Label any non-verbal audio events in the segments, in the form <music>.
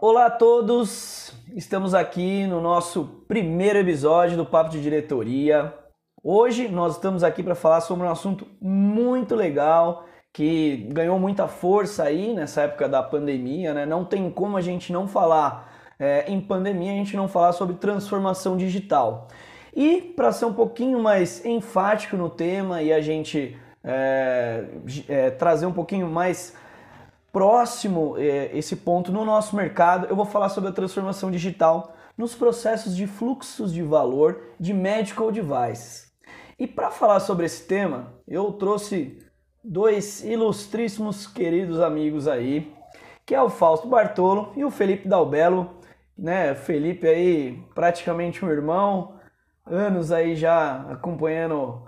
Olá a todos, estamos aqui no nosso primeiro episódio do Papo de Diretoria. Hoje nós estamos aqui para falar sobre um assunto muito legal que ganhou muita força aí nessa época da pandemia, né? Não tem como a gente não falar é, em pandemia, a gente não falar sobre transformação digital. E para ser um pouquinho mais enfático no tema e a gente é, é, trazer um pouquinho mais próximo é, esse ponto no nosso mercado, eu vou falar sobre a transformação digital nos processos de fluxos de valor de medical devices. E para falar sobre esse tema, eu trouxe dois ilustríssimos queridos amigos aí, que é o Fausto Bartolo e o Felipe Dalbello, né? Felipe aí praticamente um irmão, anos aí já acompanhando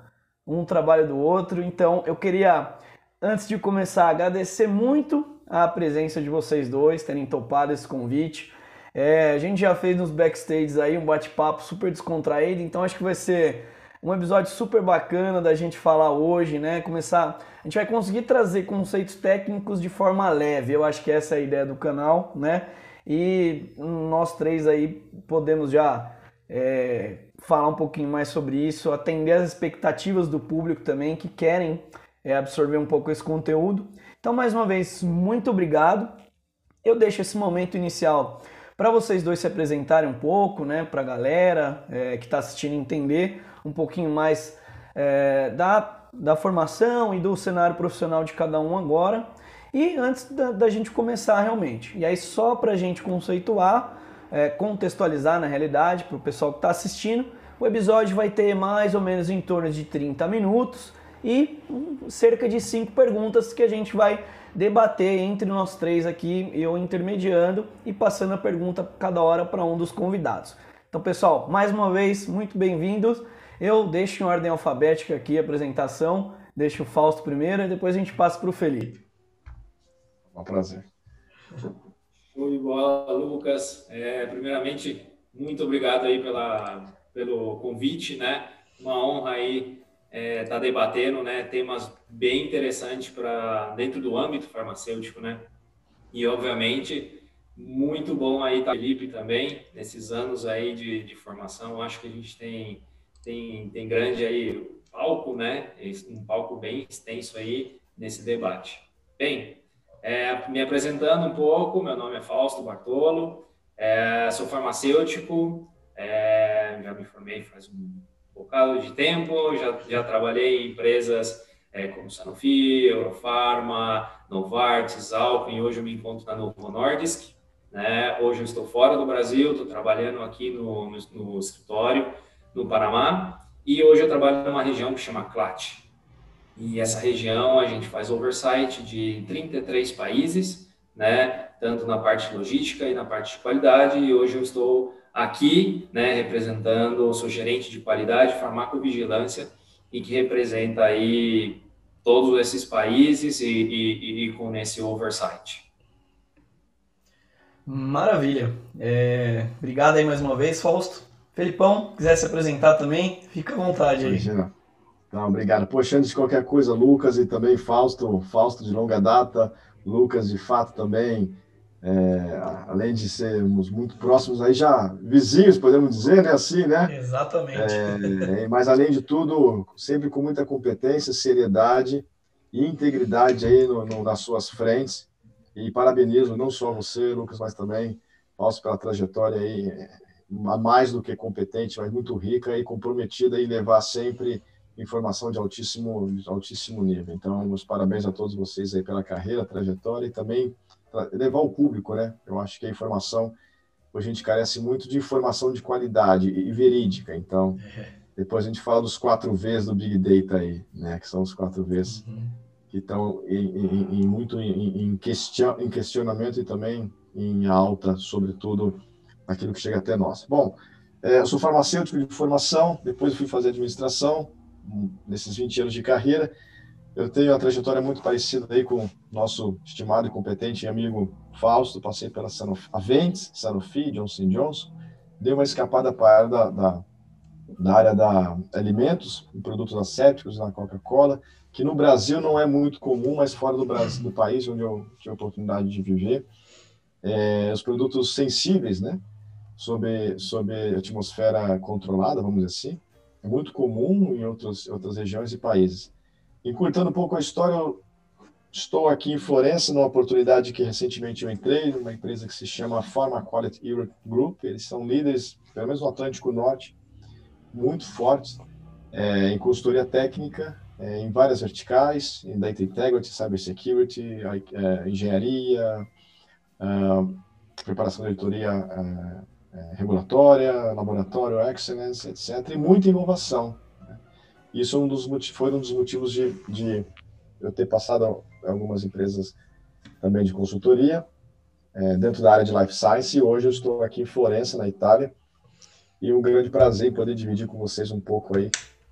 um trabalho do outro. Então eu queria, antes de começar, agradecer muito a presença de vocês dois, terem topado esse convite. É, a gente já fez nos backstages aí um bate-papo super descontraído, então acho que vai ser um episódio super bacana da gente falar hoje, né? Começar, a gente vai conseguir trazer conceitos técnicos de forma leve. Eu acho que essa é a ideia do canal, né? E nós três aí podemos já é, falar um pouquinho mais sobre isso, atender as expectativas do público também que querem é, absorver um pouco esse conteúdo. Então, mais uma vez, muito obrigado. Eu deixo esse momento inicial para vocês dois se apresentarem um pouco, né, para a galera é, que está assistindo entender um pouquinho mais é, da, da formação e do cenário profissional de cada um agora. E antes da, da gente começar realmente. E aí, só para a gente conceituar, é, contextualizar na realidade, para o pessoal que está assistindo, o episódio vai ter mais ou menos em torno de 30 minutos e cerca de cinco perguntas que a gente vai debater entre nós três aqui, eu intermediando e passando a pergunta cada hora para um dos convidados. Então, pessoal, mais uma vez, muito bem-vindos. Eu deixo em ordem alfabética aqui a apresentação, deixo o Fausto primeiro e depois a gente passa para o Felipe. Um prazer. Show de bola, Lucas. É, primeiramente, muito obrigado aí pela, pelo convite, né? Uma honra aí estar é, tá debatendo, né? Temas bem interessantes para dentro do âmbito farmacêutico, né? E obviamente muito bom aí tá Felipe também nesses anos aí de, de formação. Acho que a gente tem tem tem grande aí palco, né? Um palco bem extenso aí nesse debate. Bem, é, me apresentando um pouco, meu nome é Fausto Bartolo, é, sou farmacêutico, é, já me formei faz um bocado de tempo, já, já trabalhei em empresas é, como Sanofi, Eurofarma, Novartis, Alpine, e hoje eu me encontro na Novo Nordisk. Né? Hoje eu estou fora do Brasil, estou trabalhando aqui no, no, no escritório, no Panamá, e hoje eu trabalho numa região que chama CLAT, e essa região a gente faz oversight de 33 países, né, tanto na parte logística e na parte de qualidade. E hoje eu estou aqui, né, representando, sou gerente de qualidade, farmacovigilância e que representa aí todos esses países e, e, e com esse oversight. Maravilha. É, obrigado aí mais uma vez, Fausto. Felipão, quiser se apresentar também, fica à vontade aí. Imagina. Não, obrigado. Poxa, antes de qualquer coisa, Lucas e também Fausto, Fausto de longa data, Lucas de fato também, é, além de sermos muito próximos aí já vizinhos, podemos dizer, né? Assim, né? Exatamente. É, mas além de tudo, sempre com muita competência, seriedade e integridade aí no, no, nas suas frentes. E parabenizo não só você, Lucas, mas também Fausto pela trajetória aí, é, mais do que competente, mas muito rica e comprometida em levar sempre informação de altíssimo, de altíssimo nível. Então, meus parabéns a todos vocês aí pela carreira, trajetória e também levar o público, né? Eu acho que a informação, a gente carece muito de informação de qualidade e verídica. Então, depois a gente fala dos quatro Vs do Big Data aí, né? Que são os quatro Vs uhum. que estão em, em, em muito em, em, question, em questionamento e também em alta, sobretudo aquilo que chega até nós. Bom, é, eu sou farmacêutico de formação, depois fui fazer administração, nesses 20 anos de carreira. Eu tenho uma trajetória muito parecida aí com o nosso estimado e competente amigo Fausto. Passei pela Sanofi, Aventes, Sanofi, Johnson Johnson. Dei uma escapada para a da, da, da, área da alimentos, produtos assépticos na Coca-Cola, que no Brasil não é muito comum, mas fora do Brasil, do país onde eu tive a oportunidade de viver. é, os produtos sensíveis, né? Sob, sob atmosfera controlada, vamos dizer assim. É muito comum em outras, outras regiões e países. Encurtando um pouco a história, eu estou aqui em Florença, numa oportunidade que recentemente eu entrei, numa empresa que se chama Pharma Quality Europe Group. Eles são líderes, pelo menos no Atlântico Norte, muito fortes é, em consultoria técnica, é, em várias verticais, em Data Integrity, Cybersecurity, é, engenharia, preparação de auditoria é, é, regulatória, laboratório excellence, etc. E muita inovação. Isso é um dos foi um dos motivos de, de eu ter passado algumas empresas também de consultoria é, dentro da área de life science e hoje eu estou aqui em Florença, na Itália, e um grande prazer poder dividir com vocês um pouco aí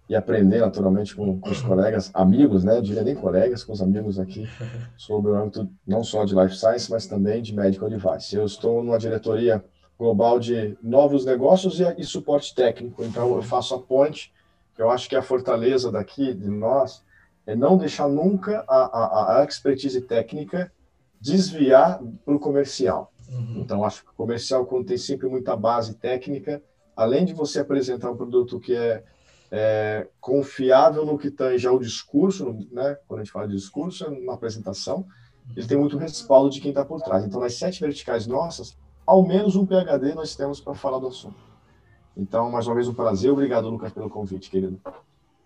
e aprender naturalmente com, com os colegas, amigos, né, diria nem colegas, com os amigos aqui, <laughs> sobre o âmbito não só de life science, mas também de medical device. Eu estou numa diretoria global de novos negócios e, e suporte técnico, então eu faço a ponte, eu acho que a fortaleza daqui, de nós, é não deixar nunca a, a, a expertise técnica desviar para o comercial. Uhum. Então, acho que o comercial, quando tem sempre muita base técnica, além de você apresentar um produto que é é, confiável no que tange ao discurso, né? quando a gente fala de discurso, é uma apresentação, ele tem muito respaldo de quem está por trás. Então, nas sete verticais nossas, ao menos um PHD nós temos para falar do assunto. Então, mais uma vez, um prazer. Obrigado, Lucas, pelo convite, querido.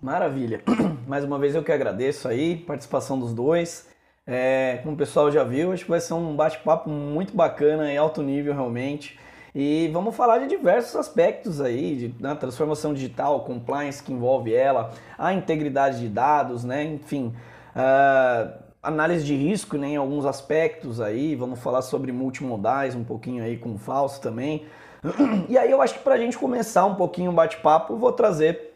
Maravilha. <clears throat> Mais uma vez eu que agradeço aí, participação dos dois. É, como o pessoal já viu, acho que vai ser um bate-papo muito bacana e alto nível realmente. E vamos falar de diversos aspectos aí, né, transformação digital, compliance que envolve ela, a integridade de dados, né? Enfim, uh, análise de risco né, em alguns aspectos aí, vamos falar sobre multimodais um pouquinho aí com o Fausto também. E aí eu acho que para a gente começar um pouquinho o bate-papo, vou trazer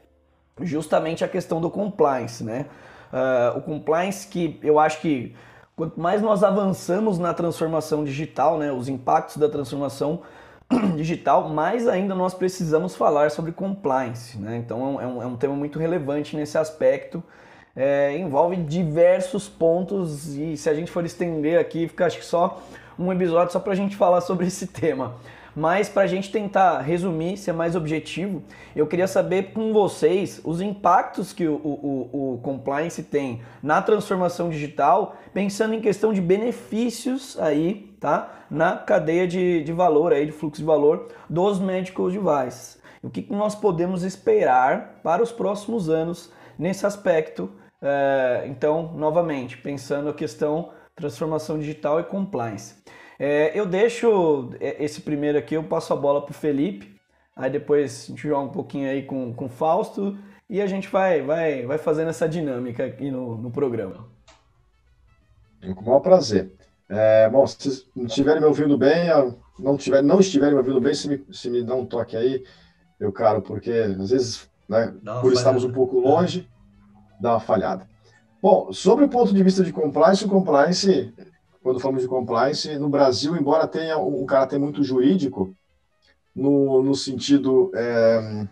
justamente a questão do compliance, né? Uh, o compliance que eu acho que quanto mais nós avançamos na transformação digital, né, os impactos da transformação <clears throat> digital, mais ainda nós precisamos falar sobre compliance. Né? Então é um, é um tema muito relevante nesse aspecto. É, envolve diversos pontos e se a gente for estender aqui, fica acho que só um episódio só para a gente falar sobre esse <laughs> tema. Mas para a gente tentar resumir, ser mais objetivo, eu queria saber com vocês os impactos que o, o, o compliance tem na transformação digital, pensando em questão de benefícios aí, tá? Na cadeia de, de valor aí, de fluxo de valor dos medical devices. O que, nós podemos esperar para os próximos anos nesse aspecto? É, então, novamente, pensando a questão transformação digital e compliance. É, eu deixo é, esse primeiro aqui, eu passo a bola para o Felipe, aí depois a gente joga um pouquinho aí com, com o Fausto e a gente vai, vai, vai fazendo essa dinâmica aqui no, no programa. Com o maior prazer. É, bom, se não estiverem me ouvindo bem, não, tiver, não estiverem me ouvindo bem, se me, se me dá um toque aí, meu caro, porque às vezes, né, por estarmos um pouco longe, dá uma falhada. Bom, sobre o ponto de vista de compliance, o compliance quando falamos de compliance, no Brasil, embora tenha um caráter muito jurídico, no, no sentido é,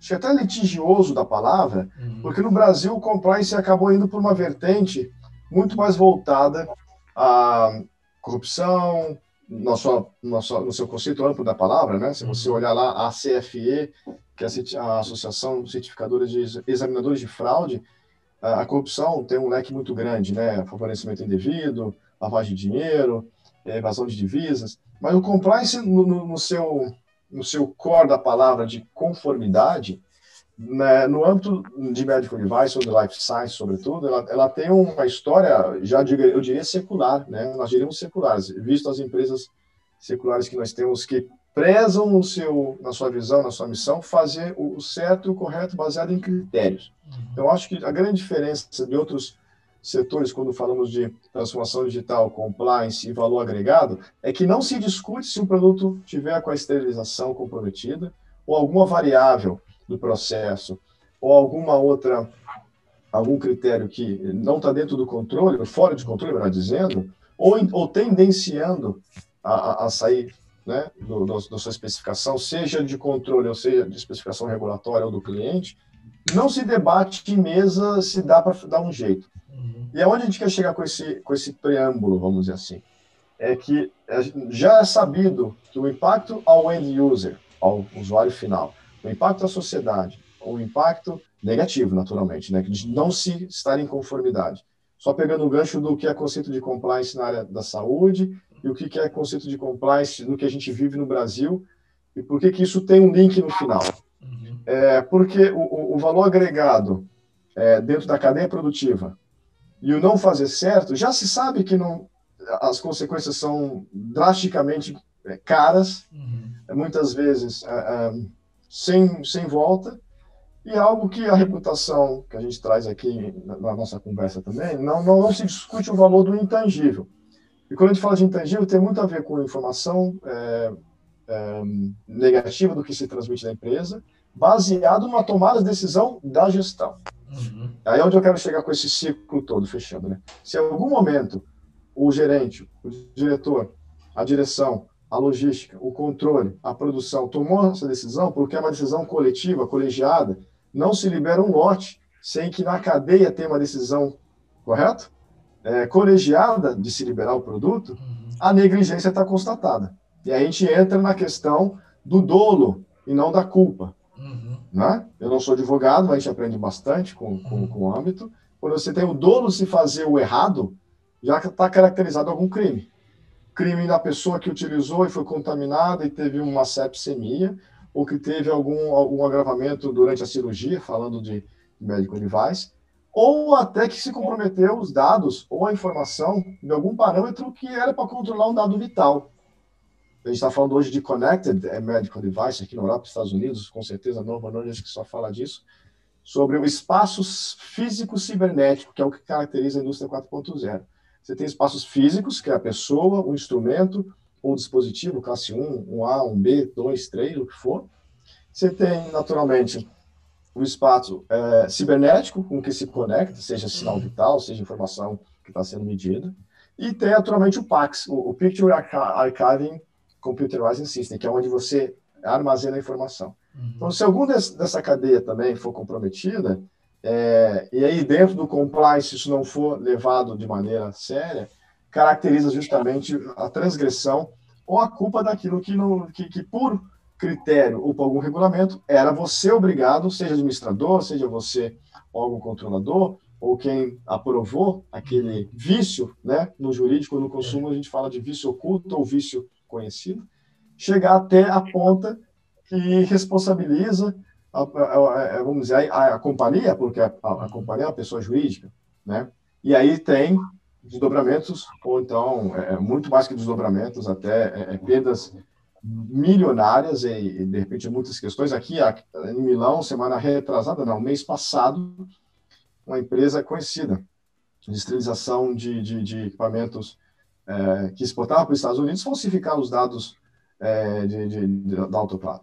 acho até litigioso da palavra, uhum. porque no Brasil o compliance acabou indo por uma vertente muito mais voltada à corrupção, no seu, no seu, no seu conceito amplo da palavra, né? Se você uhum. olhar lá a CFE, que é a Associação Certificadora de Examinadores de Fraude, a corrupção tem um leque muito grande, né? Favorecimento indevido, lavagem de dinheiro, é, evasão de divisas, mas o compliance no, no, no, seu, no seu core da palavra de conformidade, né, no âmbito de medical device ou de life science, sobretudo, ela, ela tem uma história, já diga, eu diria secular, né? nós diríamos seculares, visto as empresas seculares que nós temos que prezam no seu, na sua visão, na sua missão, fazer o certo e o correto baseado em critérios. Uhum. Então, acho que a grande diferença de outros setores, quando falamos de transformação digital, compliance e valor agregado, é que não se discute se um produto tiver com a esterilização comprometida, ou alguma variável do processo, ou alguma outra, algum critério que não está dentro do controle, fora de controle, melhor dizendo, ou, ou tendenciando a, a sair né, do, do, da sua especificação, seja de controle, ou seja de especificação regulatória ou do cliente, não se debate em mesa se dá para dar um jeito. E aonde a gente quer chegar com esse, com esse preâmbulo, vamos dizer assim? é que já é sabido que o impacto ao end user, ao usuário final, o impacto à sociedade, o impacto negativo, naturalmente, né, de não se estar em conformidade. Só pegando o gancho do que é conceito de compliance na área da saúde e o que é conceito de compliance no que a gente vive no Brasil e por que, que isso tem um link no final. Uhum. É, porque o, o, valor agregado é, dentro da cadeia produtiva e o não fazer certo, já se sabe que não, as consequências são drasticamente é, caras, uhum. muitas vezes é, é, sem, sem volta, e algo que a reputação que a gente traz aqui na, na nossa conversa também, não, não, não, se discute o valor do intangível. E quando a gente fala de intangível, tem muito a ver com informação é, é, negativa do que se transmite na empresa, baseado numa tomada de decisão da gestão. Uhum. Aí é onde eu quero chegar com esse ciclo todo, fechando. Né? Se em algum momento o gerente, o diretor, a direção, a logística, o controle, a produção tomou essa decisão porque é uma decisão coletiva, colegiada, não se libera um lote sem que na cadeia tenha uma decisão, correto? É, colegiada de se liberar o produto, uhum. a negligência está constatada. E aí a gente entra na questão do dolo e não da culpa. Uhum. Né? Eu não sou advogado, mas a gente aprende bastante com, com, com o âmbito. Quando você tem o dolo se fazer o errado, já está caracterizado algum crime. Crime da pessoa que utilizou e foi contaminada e teve uma sepsemia, ou que teve algum, algum agravamento durante a cirurgia, falando de medical device, ou até que se comprometeu os dados ou a informação de algum parâmetro que era para controlar um dado vital. A gente está falando hoje de Connected Medical Device aqui na Europa, Estados Unidos, com certeza Nova Nordisk que só fala disso, sobre o espaço físico cibernético, que é o que caracteriza a indústria 4.0. Você tem espaços físicos, que é a pessoa, o instrumento ou dispositivo, classe 1, 1A, 1B, 2, 3, o que for. Você tem, naturalmente, o espaço é, cibernético com que se conecta, seja sinal vital, seja informação que está sendo medida. E tem, naturalmente, o PAX, o Picture Archiving Computerizing System, que é onde você armazena a informação. Uhum. Então, se algum des, dessa cadeia também for comprometida, é, e aí dentro do compliance isso não for levado de maneira séria, caracteriza justamente a transgressão ou a culpa daquilo que, não, que, que por critério ou por algum regulamento era você obrigado, seja administrador, seja você órgão controlador, ou quem aprovou aquele vício, né, no jurídico, no consumo, a gente fala de vício oculto ou vício conhecido, chegar até a ponta que responsabiliza a, a, a, vamos dizer, a, companhia, porque a, companhia é uma pessoa jurídica, né? E aí tem desdobramentos, ou então, é, é, muito mais que desdobramentos, até é, é perdas milionárias e, e, de repente, muitas questões. Aqui, em Milão, semana retrasada, não, mês passado, uma empresa conhecida de esterilização de, de, de equipamentos é, que exportava para os Estados Unidos falsificar os dados é, de, de, de, da autoclave.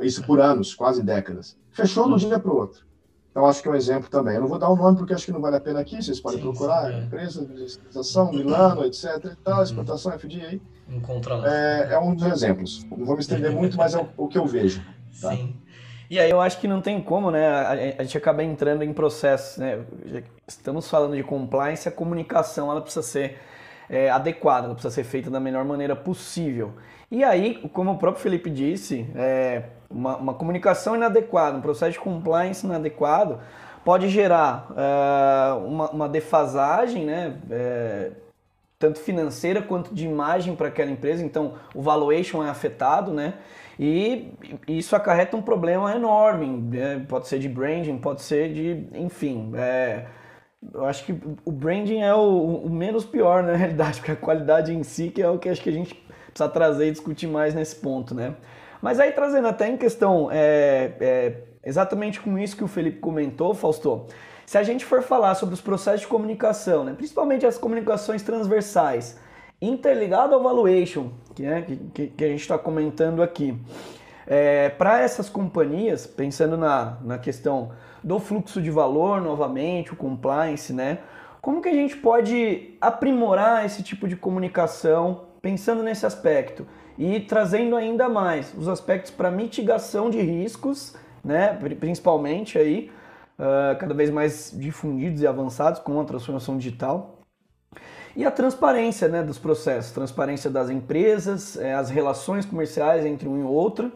Isso por anos, quase décadas. Fechou de um dia para o outro. Então, acho que é um exemplo também. Eu não vou dar o um nome porque acho que não vale a pena aqui, vocês podem sim, procurar. Sim, é. Empresa de exportação, Milano, etc. E tal, uhum. exportação, FDA. É, é um dos exemplos. Não vou me estender muito, mas é o, o que eu vejo. Tá? Sim. E aí eu acho que não tem como, né? A, gente acaba entrando em processos, né? Estamos falando de compliance, a comunicação ela precisa ser é, adequada, ela precisa ser feita da melhor maneira possível. E aí, como o próprio Felipe disse, é, uma, uma, comunicação inadequada, um processo de compliance inadequado pode gerar é, uma, uma, defasagem, né? É, tanto financeira quanto de imagem para aquela empresa, então o valuation é afetado, né? E isso acarreta um problema enorme, né? pode ser de branding, pode ser de, enfim, é, eu acho que o branding é o, o, menos pior na realidade, <laughs> porque a qualidade em si que é o que acho que a gente precisa trazer e discutir mais nesse ponto, né? Mas aí trazendo até em questão é, é, exatamente com isso que o Felipe comentou, Fausto, se a gente for falar sobre os processos de comunicação, né, principalmente as comunicações transversais, interligado ao valuation, que, é, que, que a gente está comentando aqui, é, para essas companhias, pensando na, na questão do fluxo de valor, novamente, o compliance, né? Como que a gente pode aprimorar esse tipo de comunicação pensando nesse aspecto e trazendo ainda mais os aspectos para mitigação de riscos, né? Principalmente aí uh, cada vez mais difundidos e avançados com a transformação digital. E a transparência né, dos processos, transparência das empresas, é, as relações comerciais entre um e outro.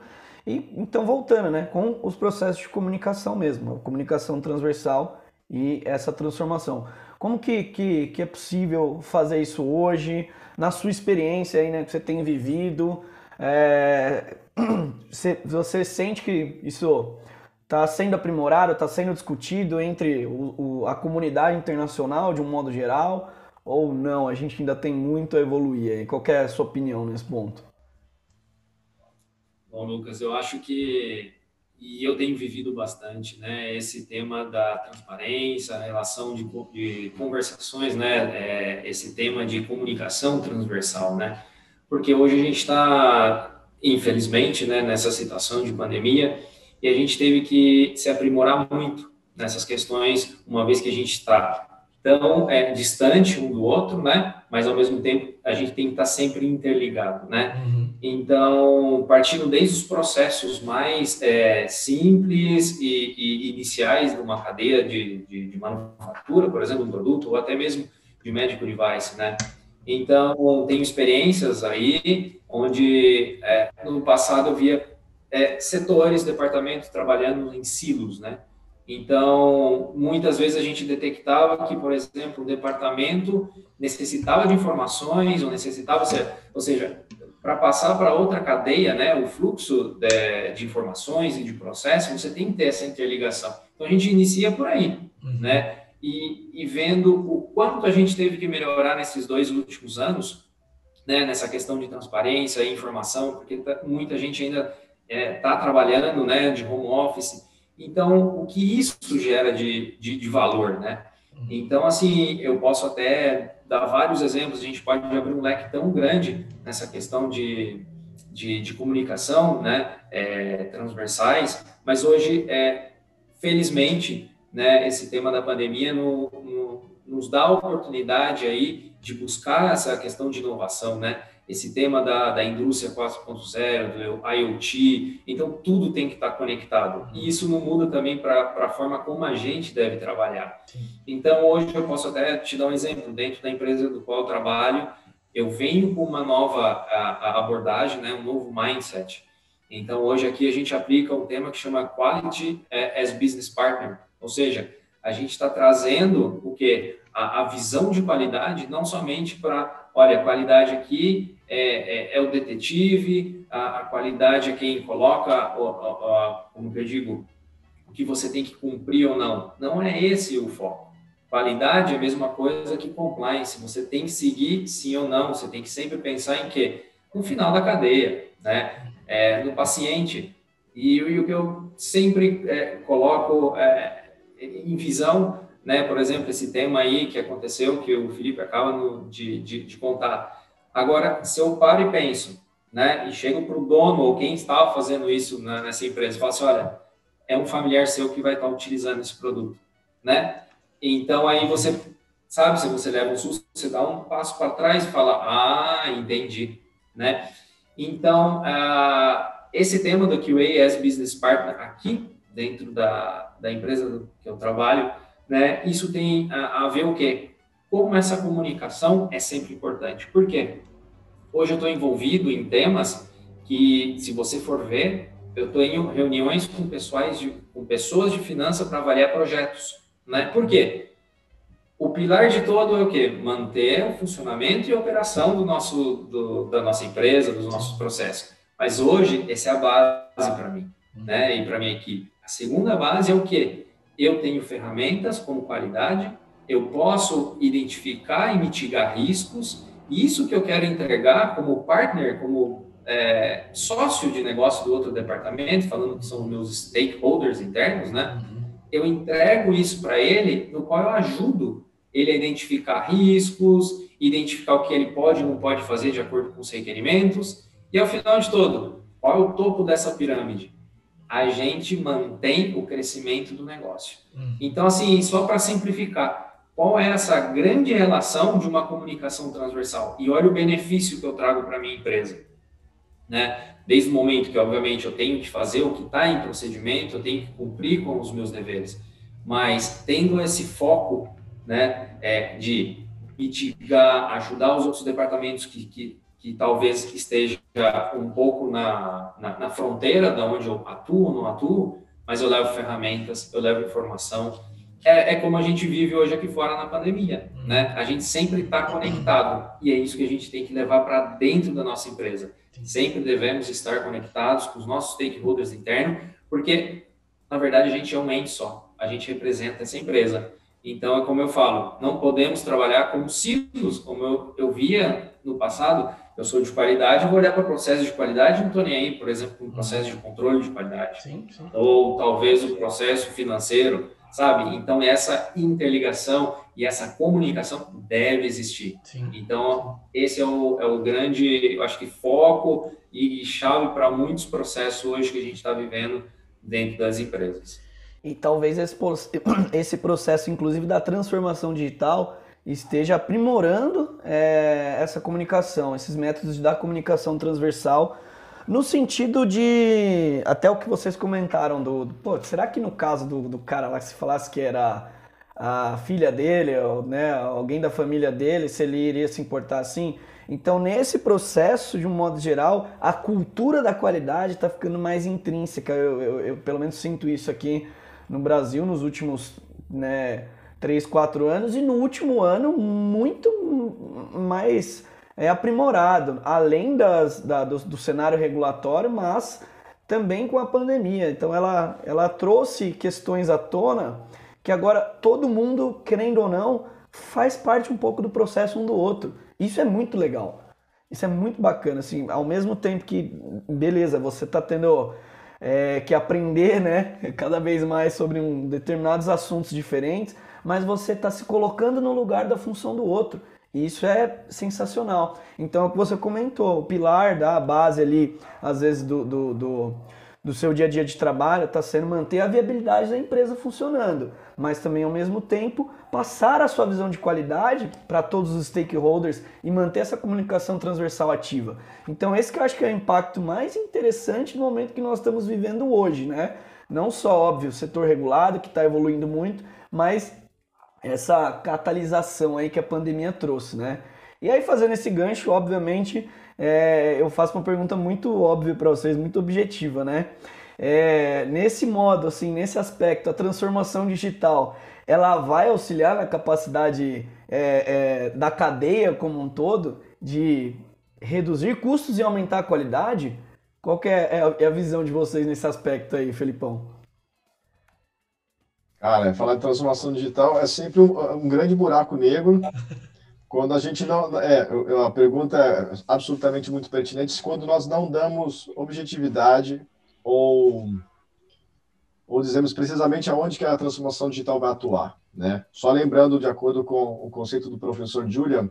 E então voltando, né, com os processos de comunicação mesmo, comunicação transversal e essa transformação. Como que, que, que é possível fazer isso hoje, na sua experiência aí, né, que você tem vivido? É, <clears throat> você, você sente que isso está sendo aprimorado, está sendo discutido entre o, o, a comunidade internacional de um modo geral? Ou não, a gente ainda tem muito a evoluir aí? Qual é a sua opinião nesse ponto? Bom, Lucas, eu acho que, e eu tenho vivido bastante, né, esse tema da transparência, a relação de, de conversações, né, é, esse tema de comunicação transversal, né, porque hoje a gente está, infelizmente, né, nessa situação de pandemia, e a gente teve que se aprimorar muito nessas questões, uma vez que a gente está tão é, distante um do outro, né? Mas ao mesmo tempo a gente tem que estar sempre interligado, né? Uhum. Então, partindo desde os processos mais é, simples e, e, iniciais de uma cadeia de, de, de, manufatura, por exemplo, um produto, ou até mesmo de medical device, né? Então, tenho experiências aí onde é, no passado eu via é, setores, departamentos trabalhando em silos, né? Então, muitas vezes a gente detectava que, por exemplo, o departamento necessitava de informações ou necessitava, ou seja, para passar para outra cadeia, né, o fluxo de, de, informações e de processo, você tem que ter essa interligação. Então, a gente inicia por aí, uhum. né? E, e, vendo o quanto a gente teve que melhorar nesses dois últimos anos, né, nessa questão de transparência e informação, porque tá, muita gente ainda está é, tá trabalhando, né, de home office, então, o que isso gera de, de, de, valor, né? Uhum. Então, assim, eu posso até dar vários exemplos, a gente pode abrir um leque tão grande nessa questão de, de, de comunicação, né, é, transversais, mas hoje, é, felizmente, né, esse tema da pandemia no, no, nos dá a oportunidade aí de buscar essa questão de inovação, né? Esse tema da, da indústria 4.0, do IoT, então tudo tem que estar conectado. E isso não muda também para a forma como a gente deve trabalhar. Então, hoje eu posso até te dar um exemplo. Dentro da empresa do qual eu trabalho, eu venho com uma nova a, a abordagem, né, um novo mindset. Então, hoje aqui a gente aplica um tema que chama Quality as Business Partner, ou seja, a gente está trazendo o que? A, a visão de qualidade não somente para, olha, a qualidade aqui é, é, é o detetive, a, a, qualidade é quem coloca, o, como que eu digo, o que você tem que cumprir ou não. Não é esse o foco. Qualidade é a mesma coisa que compliance. Você tem que seguir sim ou não. Você tem que sempre pensar em quê? No final da cadeia, né? É, no paciente. E, e, o que eu sempre é, coloco é, em visão, né? Por exemplo, esse tema aí que aconteceu, que o Felipe acaba no, de, de, de contar Agora, se eu paro e penso, né, e chego para o dono ou quem estava fazendo isso na, nessa empresa e falo assim, olha, é um familiar seu que vai estar utilizando esse produto, né? Então, aí você, sabe, se você leva um susto, você dá um passo para trás e fala, ah, entendi, né? Então, esse tema do QA as Business Partner aqui, dentro da, da empresa que eu trabalho, né, isso tem a, a ver o quê? Como essa comunicação é sempre importante. Por quê? Hoje eu estou envolvido em temas que, se você for ver, eu em reuniões com, pessoais de, com pessoas de finança para avaliar projetos. Né? Por quê? O pilar de todo é o quê? Manter o funcionamento e a operação do nosso, do, da nossa empresa, dos nossos processos. Mas hoje, essa é a base para mim né? e para minha equipe. A segunda base é o quê? Eu tenho ferramentas como qualidade, eu posso identificar e mitigar riscos isso que eu quero entregar como partner, como é, sócio de negócio do outro departamento, falando que são meus stakeholders internos, né? Uhum. Eu entrego isso para ele, no qual eu ajudo ele a identificar riscos, identificar o que ele pode e não pode fazer de acordo com os requerimentos. E ao final de tudo, qual é o topo dessa pirâmide? A gente mantém o crescimento do negócio. Uhum. Então, assim, só para simplificar, qual é essa grande relação de uma comunicação transversal? E olha o benefício que eu trago para a minha empresa. Né? Desde o momento que, obviamente, eu tenho que fazer o que está em procedimento, eu tenho que cumprir com os meus deveres, mas tendo esse foco né, é, de mitigar, ajudar os outros departamentos que, que, que talvez esteja um pouco na, na, na fronteira da onde eu atuo, não atuo, mas eu levo ferramentas, eu levo informação. É, é como a gente vive hoje aqui fora na pandemia, né? A gente sempre está conectado e é isso que a gente tem que levar para dentro da nossa empresa. Sempre devemos estar conectados com os nossos stakeholders internos, porque na verdade a gente é um ente só. A gente representa essa empresa. Então, é como eu falo, não podemos trabalhar como ciclos, como eu, eu via no passado. Eu sou de qualidade, vou olhar para processo de qualidade, não estou nem aí, por exemplo, um processo de controle de qualidade. Sim, sim. Ou talvez o processo financeiro, sabe? Então, essa interligação e essa comunicação deve existir. Sim. Então, esse é o, é o grande, eu acho que, foco e chave para muitos processos hoje que a gente está vivendo dentro das empresas. E talvez esse, <coughs> esse processo, inclusive, da transformação digital esteja aprimorando é, essa comunicação, esses métodos da comunicação transversal, no sentido de, até o que vocês comentaram, do, do pô, será que no caso do, do cara lá, se falasse que era a filha dele, ou, né, alguém da família dele, se ele iria se importar assim? Então, nesse processo, de um modo geral, a cultura da qualidade está ficando mais intrínseca. Eu, eu, eu, pelo menos sinto isso aqui no Brasil nos últimos né, 3, 4 anos e no último ano muito mais é, aprimorado, além das, da, do, do cenário regulatório, mas também com a pandemia. Então ela, ela trouxe questões à tona que agora todo mundo, querendo ou não, faz parte um pouco do processo um do outro. Isso é muito legal. Isso é muito bacana, assim, ao mesmo tempo que, beleza, você está tendo é, que aprender, né, <laughs> cada vez mais sobre um, determinados assuntos diferentes, mas você está se colocando no lugar da função do outro. E isso é sensacional. Então, é o que você comentou, o pilar da base ali, às vezes, do, do, do do seu dia a dia de trabalho está sendo manter a viabilidade da empresa funcionando, mas também ao mesmo tempo passar a sua visão de qualidade para todos os stakeholders e manter essa comunicação transversal ativa. Então esse que eu acho que é o impacto mais interessante no momento que nós estamos vivendo hoje, né? Não só óbvio o setor regulado que está evoluindo muito, mas essa catalisação aí que a pandemia trouxe, né? E aí fazendo esse gancho, obviamente é, eu faço uma pergunta muito óbvia para vocês, muito objetiva, né? É, nesse modo, assim, nesse aspecto, a transformação digital, ela vai auxiliar na capacidade é, é, da cadeia como um todo de reduzir custos e aumentar a qualidade? Qual que é, é, é a visão de vocês nesse aspecto aí, Felipão? Cara, falar de transformação digital é sempre um, um grande buraco negro <laughs> quando a gente não. É, a pergunta é absolutamente muito pertinente. Quando nós não damos objetividade ou, ou dizemos precisamente aonde que a transformação digital vai atuar. Né? Só lembrando, de acordo com o conceito do professor Julian,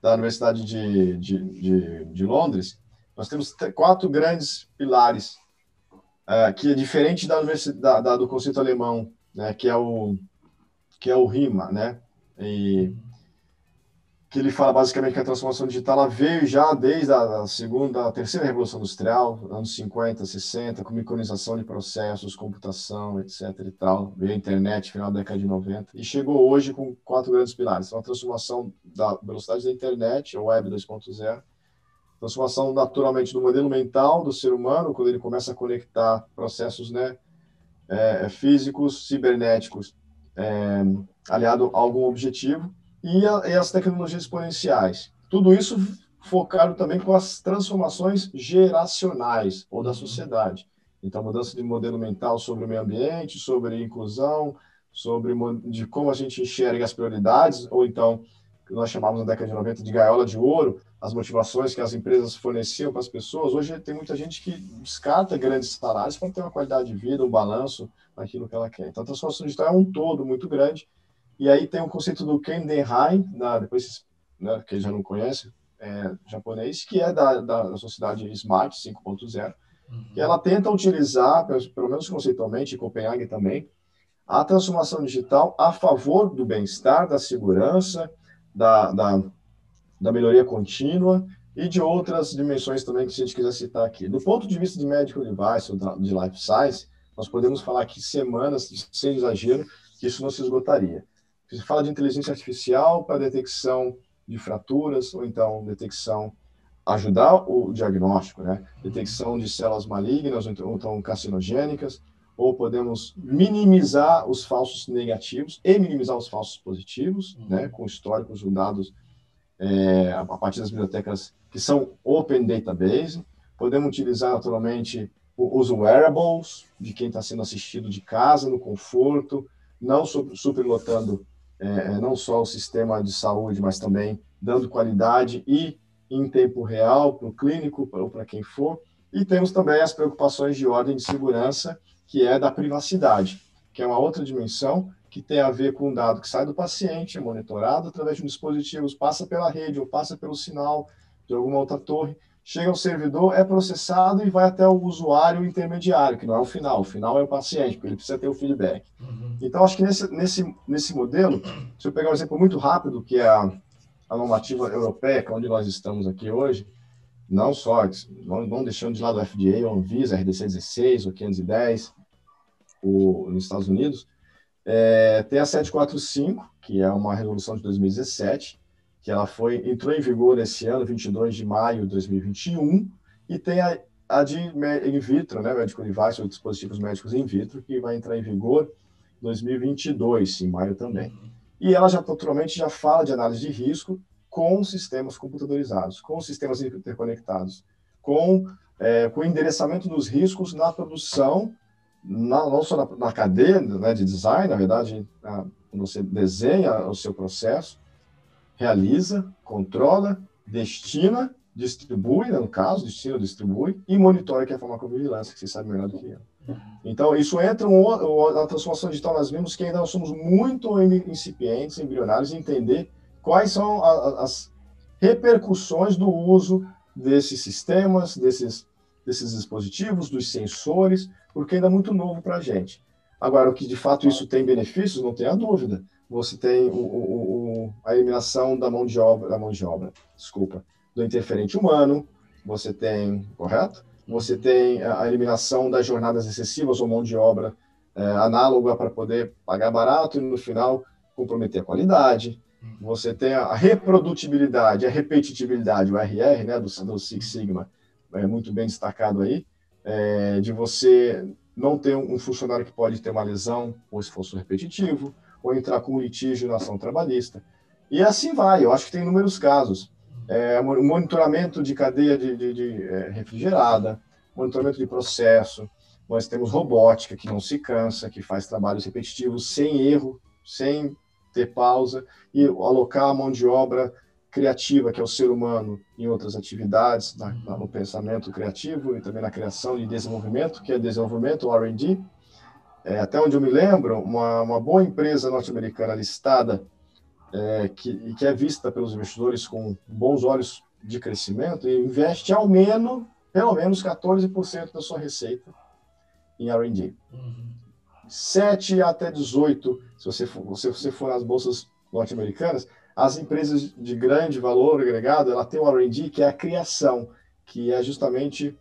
da Universidade de, de, de, de Londres, nós temos quatro grandes pilares, é, que é diferente da, da, da, do conceito alemão, né? que, é o, que é o RIMA, né? E, que ele fala basicamente que a transformação digital veio já desde a segunda, a terceira revolução industrial, anos 50, 60, com micronização de processos, computação, etc e tal, veio a internet final da década de 90 e chegou hoje com quatro grandes pilares. Então, a transformação da velocidade da internet, a web 2.0, transformação naturalmente do modelo mental do ser humano, quando ele começa a conectar processos, né, é, físicos, cibernéticos, é, aliado a algum objetivo e, a, e as tecnologias exponenciais. Tudo isso focado também com as transformações geracionais ou da sociedade. Então, mudança de modelo mental sobre o meio ambiente, sobre inclusão, sobre de como a gente enxerga as prioridades, ou então, nós chamávamos na década de 90 de gaiola de ouro, as motivações que as empresas forneciam para as pessoas. Hoje tem muita gente que descarta grandes salários para ter uma qualidade de vida, um balanço naquilo que ela quer. Então, a transformação digital é um todo muito grande e aí tem o conceito do Kendenhai, da, depois né, quem já não conhece, é, japonês, que é da, da, sociedade Smart 5.0, uhum. que ela tenta utilizar, pelo menos conceitualmente, em Copenhague também, a transformação digital a favor do bem-estar, da segurança, da, da, da melhoria contínua e de outras dimensões também que a gente quiser citar aqui. Do ponto de vista de medical device ou de life science, nós podemos falar aqui semanas, sem exagero, que isso não se esgotaria. Você fala de inteligência artificial para detecção de fraturas, ou então detecção, ajudar o diagnóstico, né? Detecção de células malignas, ou então carcinogênicas, ou podemos minimizar os falsos negativos e minimizar os falsos positivos, uhum. né? Com históricos ou dados é, a partir das bibliotecas que são Open Database. Podemos utilizar, naturalmente, os wearables, de quem está sendo assistido de casa, no conforto, não superlotando é, é, não só o sistema de saúde, mas também dando qualidade e em tempo real para o clínico ou para quem for. E temos também as preocupações de ordem de segurança, que é da privacidade, que é uma outra dimensão que tem a ver com um dado que sai do paciente, é monitorado através de um dispositivo, passa pela rede ou passa pelo sinal de alguma outra torre, chega ao servidor, é processado e vai até o usuário intermediário, que não é o final, o final é o paciente, porque ele precisa ter o feedback. Uhum. Então, acho que nesse, nesse, nesse modelo, se eu pegar um exemplo muito rápido, que é a, a normativa europeia, que é onde nós estamos aqui hoje, não só, não, não deixando de lado o FDA, o Anvisa, RDC 16, o 510, o, nos Estados Unidos, é, tem a 745, que é uma resolução de 2017, que ela foi entrou em vigor esse ano, 22 de maio de 2021, e tem a, a de in vitro, né, medical device, ou dispositivos médicos in vitro, que vai entrar em vigor em 2022, em maio também. E ela já naturalmente já fala de análise de risco com sistemas computadorizados, com sistemas interconectados, com é, com o endereçamento dos riscos na produção, na, não só na, na cadeia né, de design, na verdade, a, você desenha o seu processo, realiza, controla, destina, distribui, né, no caso, destina, distribui, e monitora, que é a farmacovigilância, que você sabe melhor do que eu. Então, isso entra na transformação digital, nós vimos que ainda somos muito incipientes, embrionários, em entender quais são a, as repercussões do uso desses sistemas, desses, desses dispositivos, dos sensores, porque ainda é muito novo para a gente. Agora, o que de fato isso tem benefícios, não tenha dúvida você tem o, o, o, a eliminação da mão de obra, da mão de obra, desculpa, do interferente humano, você tem, correto? Você tem a eliminação das jornadas excessivas ou mão de obra é, análoga para poder pagar barato e no final comprometer a qualidade. Você tem a reprodutibilidade, a repetitibilidade, o RR, né, do, do Six Sigma, é muito bem destacado aí, é, de você não ter um funcionário que pode ter uma lesão ou esforço repetitivo, ou entrar com litígio na ação trabalhista. E assim vai, eu acho que tem inúmeros casos. É, monitoramento de cadeia de, de, de é, refrigerada, monitoramento de processo, nós temos robótica que não se cansa, que faz trabalhos repetitivos sem erro, sem ter pausa, e alocar a mão de obra criativa, que é o ser humano, em outras atividades, na, no pensamento criativo e também na criação e desenvolvimento, que é desenvolvimento, R&D, é, até onde eu me lembro, uma, uma boa empresa norte-americana listada, é, que, que é vista pelos investidores com bons olhos de crescimento, investe ao menos, pelo menos 14% da sua receita em R&D. Uhum. 7 até 18, se você for, se você for nas bolsas norte-americanas, as empresas de grande valor agregado, ela tem o R&D que é a criação, que é justamente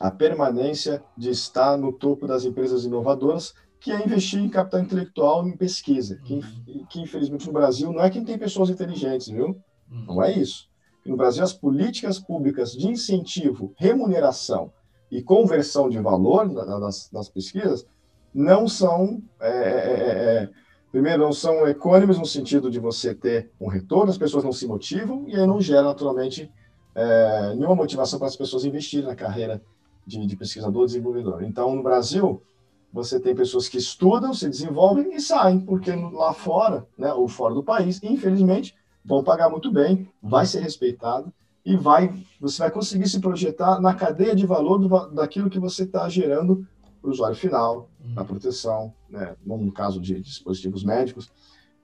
a permanência de estar no topo das empresas inovadoras, que é investir em capital intelectual em pesquisa, que, uhum. que infelizmente no Brasil não é quem tem pessoas inteligentes, viu? Uhum. Não é isso. No Brasil, as políticas públicas de incentivo, remuneração e conversão de valor nas, nas pesquisas não são, é, é, é, é, primeiro, não são econômicos no sentido de você ter um retorno, as pessoas não se motivam e aí não gera naturalmente é, nenhuma motivação para as pessoas investirem na carreira de, de pesquisador desenvolvedor. Então, no Brasil, você tem pessoas que estudam, se desenvolvem e saem, porque lá fora, né, ou fora do país, infelizmente, vão pagar muito bem, vai ser respeitado e vai, você vai conseguir se projetar na cadeia de valor do, daquilo que você está gerando para o usuário final, na proteção, né, no caso de dispositivos médicos,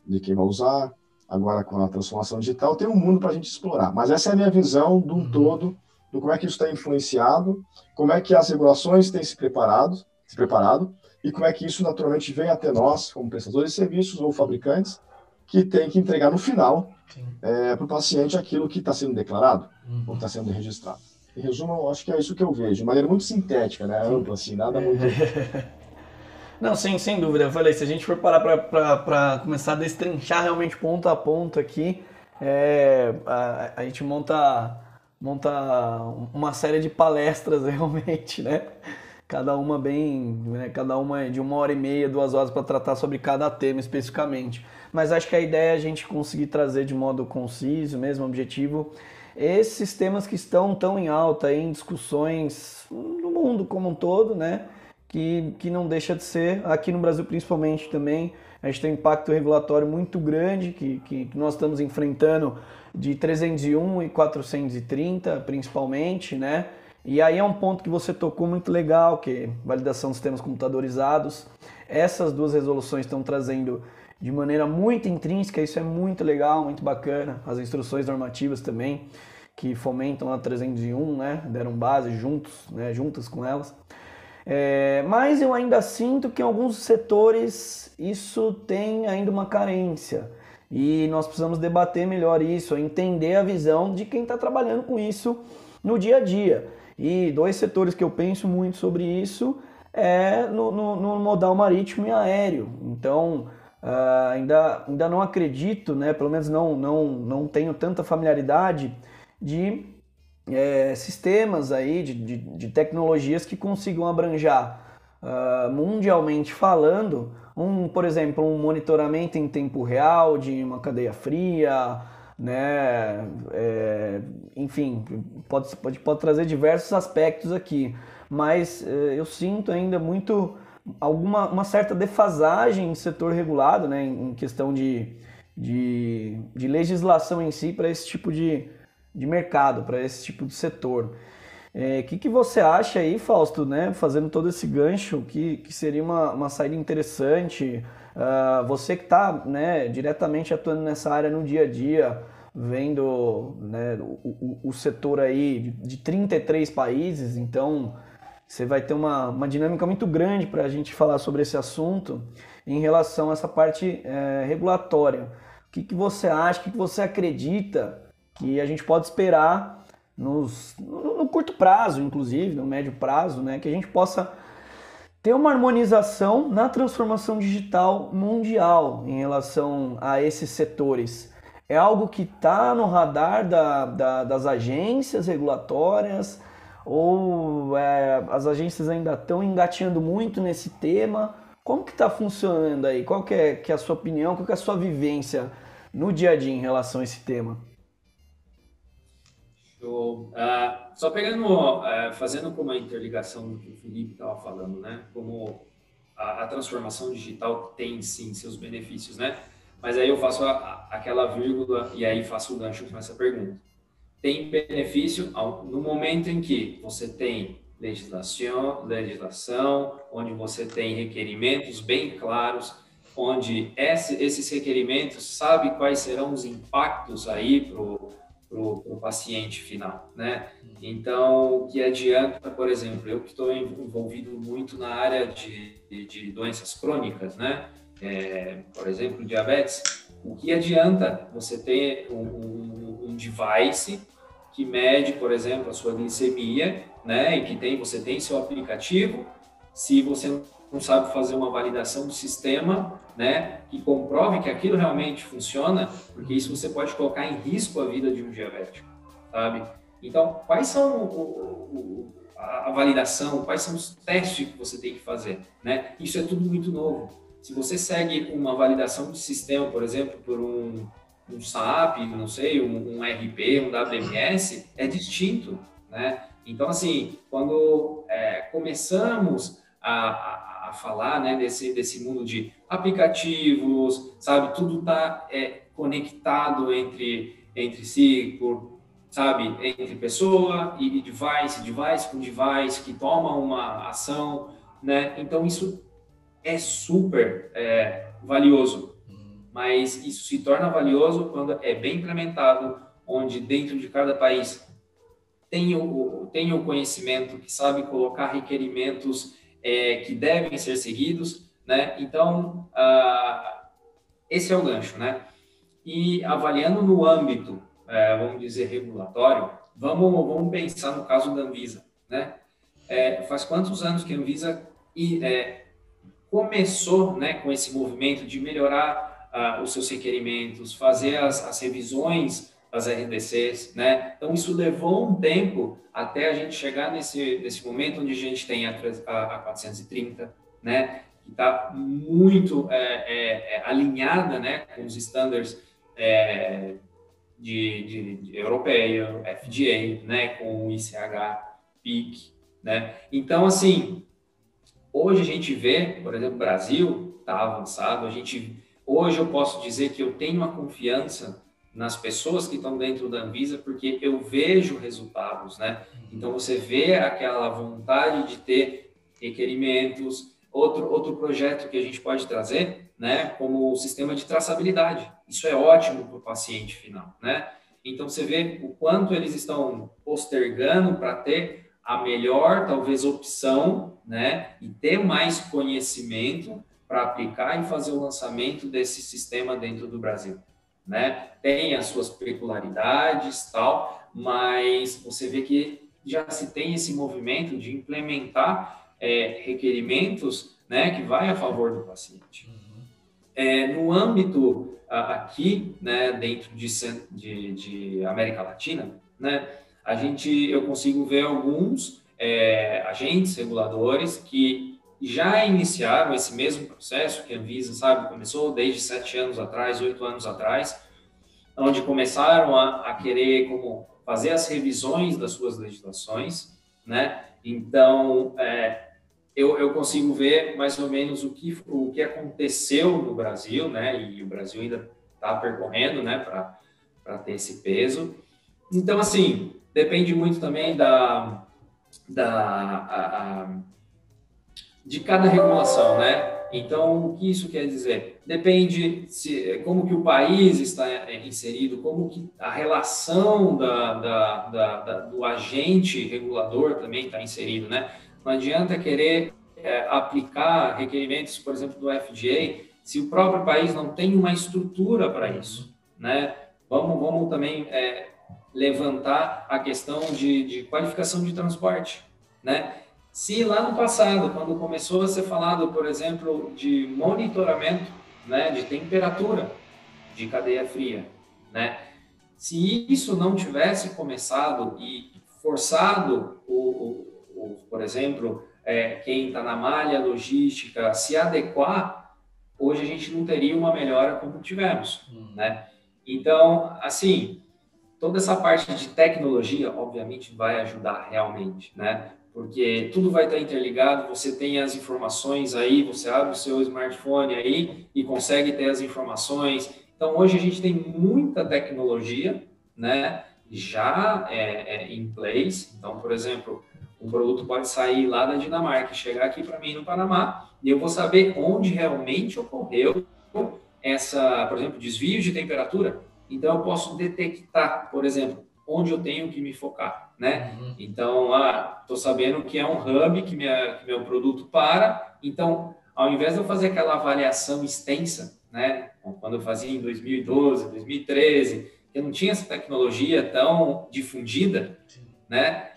de quem vai usar. Agora, com a transformação digital, tem um mundo para a gente explorar. Mas essa é a minha visão de um uhum. todo do como é que isso está influenciado, como é que as regulações têm se preparado, se preparado e como é que isso naturalmente vem até nós, como prestadores de serviços ou fabricantes, que tem que entregar no final é, para o paciente aquilo que está sendo declarado uhum. ou está sendo registrado. Em resumo, eu acho que é isso que eu vejo, de maneira muito sintética, né? Ampla, assim, nada muito. <laughs> Não, sim, sem dúvida. Eu falei, se a gente for parar para começar a destrinchar realmente ponto a ponto aqui, é, a, a, gente monta, monta uma série de palestras <laughs> realmente, né? Cada uma bem, né? cada uma de uma hora e meia, duas horas para tratar sobre cada tema especificamente. Mas acho que a ideia é a gente conseguir trazer de modo conciso, mesmo objetivo, esses temas que estão tão em alta em discussões no mundo como um todo, né? Que, que não deixa de ser, aqui no Brasil principalmente também, a gente tem um impacto regulatório muito grande que, que nós estamos enfrentando de 301 e 430 principalmente, né? E aí é um ponto que você tocou muito legal, que é validação dos sistemas computadorizados. Essas duas resoluções estão trazendo de maneira muito intrínseca, isso é muito legal, muito bacana. As instruções normativas também, que fomentam a 301, né? Deram base juntos, né? juntas com elas. É, mas eu ainda sinto que em alguns setores isso tem ainda uma carência. E nós precisamos debater melhor isso, entender a visão de quem está trabalhando com isso no dia a dia. E dois setores que eu penso muito sobre isso é no, no, no modal marítimo e aéreo. Então, uh, ainda, ainda não acredito, né, pelo menos não, não, não tenho tanta familiaridade de é, sistemas aí de, de, de, tecnologias que consigam abranjar uh, mundialmente falando, um, por exemplo, um monitoramento em tempo real de uma cadeia fria, né? É, enfim, pode, pode, pode trazer diversos aspectos aqui, mas é, eu sinto ainda muito alguma uma certa defasagem no setor regulado, né? Em questão de, de, de legislação em si para esse tipo de, de mercado, para esse tipo de setor. O é, que, que você acha aí, Fausto, né, fazendo todo esse gancho, que, que seria uma, uma saída interessante? Uh, você que está né, diretamente atuando nessa área no dia a dia, vendo né, o, o, o setor aí de, de 33 países, então você vai ter uma, uma dinâmica muito grande para a gente falar sobre esse assunto em relação a essa parte é, regulatória. O que, que você acha, o que, que você acredita que a gente pode esperar nos, no, no, curto prazo, inclusive, no médio prazo, né, que a gente possa ter uma harmonização na transformação digital mundial em relação a esses setores. É algo que está no radar da, da, das agências regulatórias ou é, as agências ainda estão engateando muito nesse tema? Como que está funcionando aí? Qual que é, que é a sua opinião, qual que é a sua vivência no dia a dia em relação a esse tema? Uh, só pegando, uh, fazendo como a interligação do que o Felipe estava falando, né? Como a, a, transformação digital tem sim seus benefícios, né? Mas aí eu faço a, a, aquela vírgula e aí faço o gancho com essa pergunta. Tem benefício no momento em que você tem legislação, legislação, onde você tem requerimentos bem claros, onde esse, esses requerimentos sabe quais serão os impactos aí para o paciente final, né? Então, o que adianta, por exemplo, eu que estou envolvido muito na área de, de, de doenças crônicas, né? É, por exemplo, diabetes, o que adianta você ter um, um, um device que mede, por exemplo, a sua glicemia, né? E que tem, você tem seu aplicativo, se você não sabe fazer uma validação do sistema, né, que comprove que aquilo realmente funciona, porque isso você pode colocar em risco a vida de um diabético, sabe? Então, quais são o, o, a, validação, quais são os testes que você tem que fazer, né? Isso é tudo muito novo. Se você segue uma validação de sistema, por exemplo, por um, um SAP, não sei, um, um RP, um WMS, é distinto, né? Então, assim, quando é, começamos a, a falar né, desse, desse mundo de aplicativos, sabe? Tudo está é, conectado entre, entre si, por, sabe? Entre pessoa e, device, device com device, que toma uma ação, né? Então, isso é super é, valioso, mas isso se torna valioso quando é bem implementado, onde dentro de cada país tem o, tem o conhecimento, que sabe colocar requerimentos é, que devem ser seguidos, né? Então, ah, esse é o gancho, né? E avaliando no âmbito, é, vamos dizer, regulatório, vamos, vamos pensar no caso da Anvisa, né? É, faz quantos anos que a Anvisa é, começou né, com esse movimento de melhorar uh, os seus requerimentos, fazer as, as revisões das RDCs, né? Então isso levou um tempo até a gente chegar nesse, nesse momento onde a gente tem a, a, a 430, né? Que está muito é, é, é, alinhada, né, com os estándares é, de, de, de europeia, FDA, né, com o ICH, PIC, né? Então assim, hoje a gente vê, por exemplo, o Brasil está avançado, a gente hoje eu posso dizer que eu tenho uma confiança nas pessoas que estão dentro da Anvisa, porque eu vejo resultados, né? Então você vê aquela vontade de ter requerimentos, outro outro projeto que a gente pode trazer, né? Como o sistema de traçabilidade. Isso é ótimo para o paciente final, né? Então você vê o quanto eles estão postergando para ter a melhor talvez opção, né? E ter mais conhecimento para aplicar e fazer o lançamento desse sistema dentro do Brasil né? Tem as suas peculiaridades, tal, mas você vê que já se tem esse movimento de implementar é, requerimentos, né, que vai a favor do paciente. Uhum. É, no âmbito aqui, né, dentro de, de, de, América Latina, né, a gente, eu consigo ver alguns é, agentes reguladores que já iniciaram esse mesmo processo que a Anvisa, sabe, começou desde sete anos atrás, oito anos atrás, onde começaram a, a querer como fazer as revisões das suas legislações, né? Então, é, eu, eu, consigo ver mais ou menos o que, o que aconteceu no Brasil, né? E o Brasil ainda está percorrendo, né? Para ter esse peso. Então, assim, depende muito também da, da a, a, de cada regulação, né? Então, o que isso quer dizer? Depende se como que o país está inserido, como que a relação da, da, da do agente regulador também está inserido, né? Não adianta querer é, aplicar requerimentos, por exemplo, do FDA, se o próprio país não tem uma estrutura para isso, né? Vamos, vamos também é, levantar a questão de, de qualificação de transporte, né? Se lá no passado, quando começou a ser falado, por exemplo, de monitoramento, né, de temperatura de cadeia fria, né, se isso não tivesse começado e forçado o, o, o por exemplo, é, quem está na malha logística se adequar, hoje a gente não teria uma melhora como tivemos, hum. né? Então, assim, toda essa parte de tecnologia, obviamente, vai ajudar realmente, né? Porque tudo vai estar interligado, você tem as informações aí, você abre o seu smartphone aí e consegue ter as informações. Então, hoje a gente tem muita tecnologia, né, já é, é, em place. Então, por exemplo, um produto pode sair lá da Dinamarca e chegar aqui para mim no Panamá e eu vou saber onde realmente ocorreu essa, por exemplo, desvio de temperatura. Então, eu posso detectar, por exemplo, onde eu tenho que me focar, né? Uhum. Então, ah, estou sabendo que é um hub que, minha, que meu produto para, então, ao invés de eu fazer aquela avaliação extensa, né? Quando eu fazia em 2012, 2013, eu não tinha essa tecnologia tão difundida, né?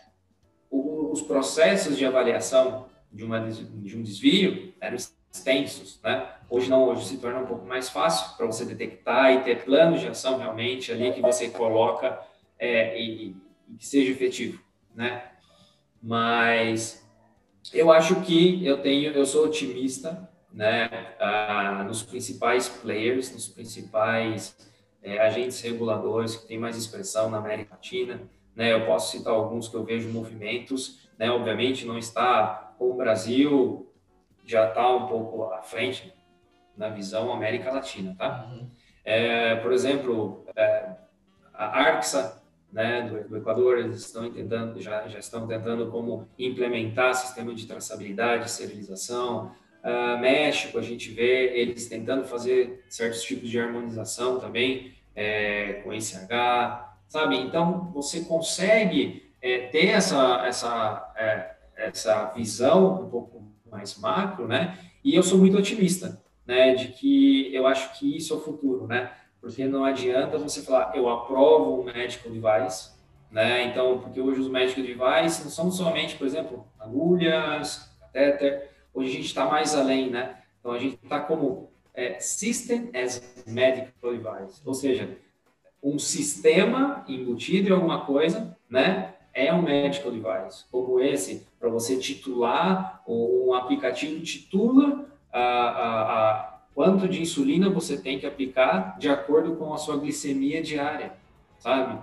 O, os processos de avaliação de, uma, de um desvio eram extensos, né? Hoje não, hoje se torna um pouco mais fácil para você detectar e ter planos de ação realmente ali que você coloca é, e, e, que seja efetivo, né? Mas eu acho que eu tenho, eu sou otimista, né? Ah, nos principais players, nos principais é, agentes reguladores que têm mais expressão na América Latina, né? Eu posso citar alguns que eu vejo movimentos, né? Obviamente não está com o Brasil já está um pouco à frente na visão América Latina, tá? Uhum. É, por exemplo, é, a ARCSA né, do, do, Equador, eles estão tentando, já, já estão tentando como implementar sistema de traçabilidade, esterilização. Uh, México, a gente vê eles tentando fazer certos tipos de harmonização também é, com ICH, sabe? Então, você consegue é, ter essa, essa, é, essa visão um pouco mais macro, né? E eu sou muito otimista, né? De que eu acho que isso é o futuro, né? Porque não adianta você falar, eu aprovo o medical device, né? Então, porque hoje os medical device não são somente, por exemplo, agulhas, catéter, hoje a gente está mais além, né? Então a gente está como é, System as Medical Device, ou seja, um sistema embutido em alguma coisa, né? É um medical device, como esse, para você titular, um aplicativo titula a, a quanto de insulina você tem que aplicar de acordo com a sua glicemia diária, sabe?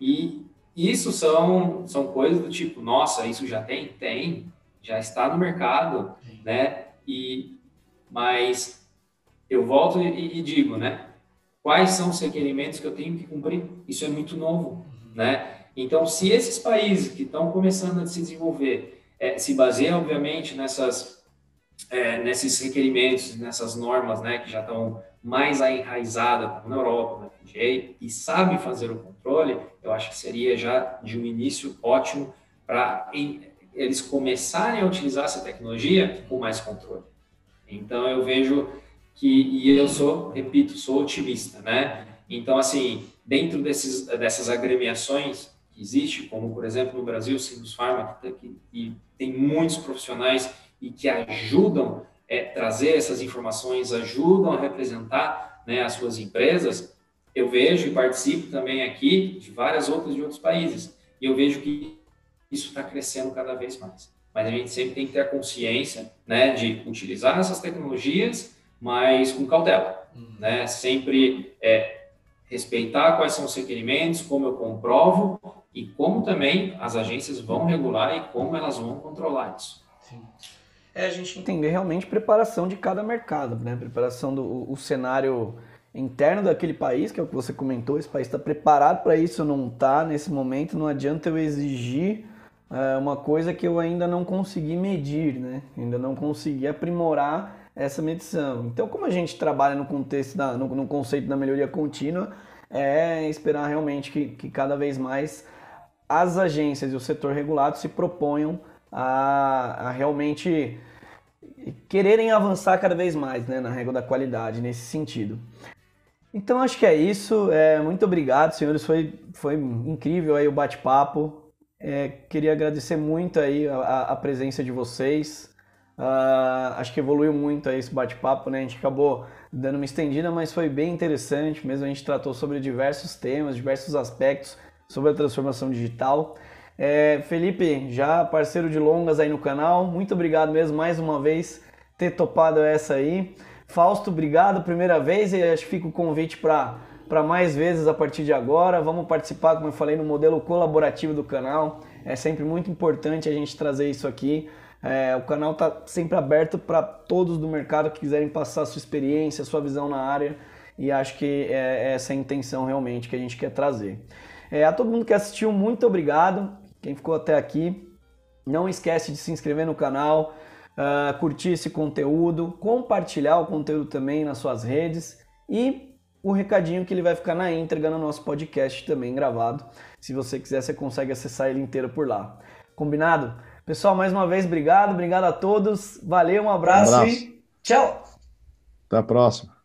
E isso são, são coisas do tipo, nossa, isso já tem? Tem, já está no mercado, né? E, mas eu volto e, e digo, né? Quais são os requerimentos que eu tenho que cumprir? Isso é muito novo, né? Então, se esses países que estão começando a se desenvolver é, se baseiam, obviamente, nessas, é, nesses requerimentos, nessas normas, né, que já estão mais enraizadas, na Europa, na FDA, e sabe fazer o controle, eu acho que seria já de um início ótimo para eles começarem a utilizar essa tecnologia com mais controle. Então, eu vejo que, e eu sou, repito, sou otimista, né? Então, assim, dentro desses, dessas agremiações que existe, como, por exemplo, no Brasil, o Sindus Pharma, que, que tem muitos profissionais e que ajudam a é, trazer essas informações, ajudam a representar né, as suas empresas, eu vejo e participo também aqui de várias outras de outros países, e eu vejo que isso está crescendo cada vez mais. Mas a gente sempre tem que ter a consciência né, de utilizar essas tecnologias mas com cautela, uhum. né? Sempre é, respeitar quais são os requerimentos, como eu comprovo e como também as agências vão regular e como elas vão controlar isso. Sim. É a gente entender realmente preparação de cada mercado, né? Preparação do o, cenário interno daquele país, que é o que você comentou, esse país está preparado para isso ou não está nesse momento, não adianta eu exigir é, uma coisa que eu ainda não consegui medir, né? Ainda não consegui aprimorar essa medição. Então, como a gente trabalha no contexto da, no, no conceito da melhoria contínua, é esperar realmente que, que cada vez mais as agências e o setor regulado se proponham a, a realmente quererem avançar cada vez mais né, na regra da qualidade nesse sentido. Então acho que é isso. É, muito obrigado, senhores. Foi, foi incrível aí o bate-papo. É, queria agradecer muito aí a, a presença de vocês. Uh, acho que evoluiu muito aí esse bate-papo, né? A gente acabou dando uma estendida, mas foi bem interessante. Mesmo a gente tratou sobre diversos temas, diversos aspectos sobre a transformação digital. É, Felipe, já parceiro de longas aí no canal, muito obrigado mesmo mais uma vez ter topado essa aí. Fausto, obrigado primeira vez e acho que fica o convite para mais vezes a partir de agora. Vamos participar, como eu falei, no modelo colaborativo do canal. É sempre muito importante a gente trazer isso aqui. É, o canal está sempre aberto para todos do mercado que quiserem passar sua experiência, sua visão na área e acho que é, essa a intenção realmente que a gente quer trazer. É, a todo mundo que assistiu, muito obrigado. Quem ficou até aqui, não esquece de se inscrever no canal, uh, curtir esse conteúdo, compartilhar o conteúdo também nas suas redes e o recadinho que ele vai ficar na íntegra no nosso podcast também gravado. Se você quiser, você consegue acessar ele inteiro por lá. Combinado? Pessoal, mais uma vez, obrigado, obrigado a todos. Valeu, um abraço, um abraço. e tchau. Até a próxima.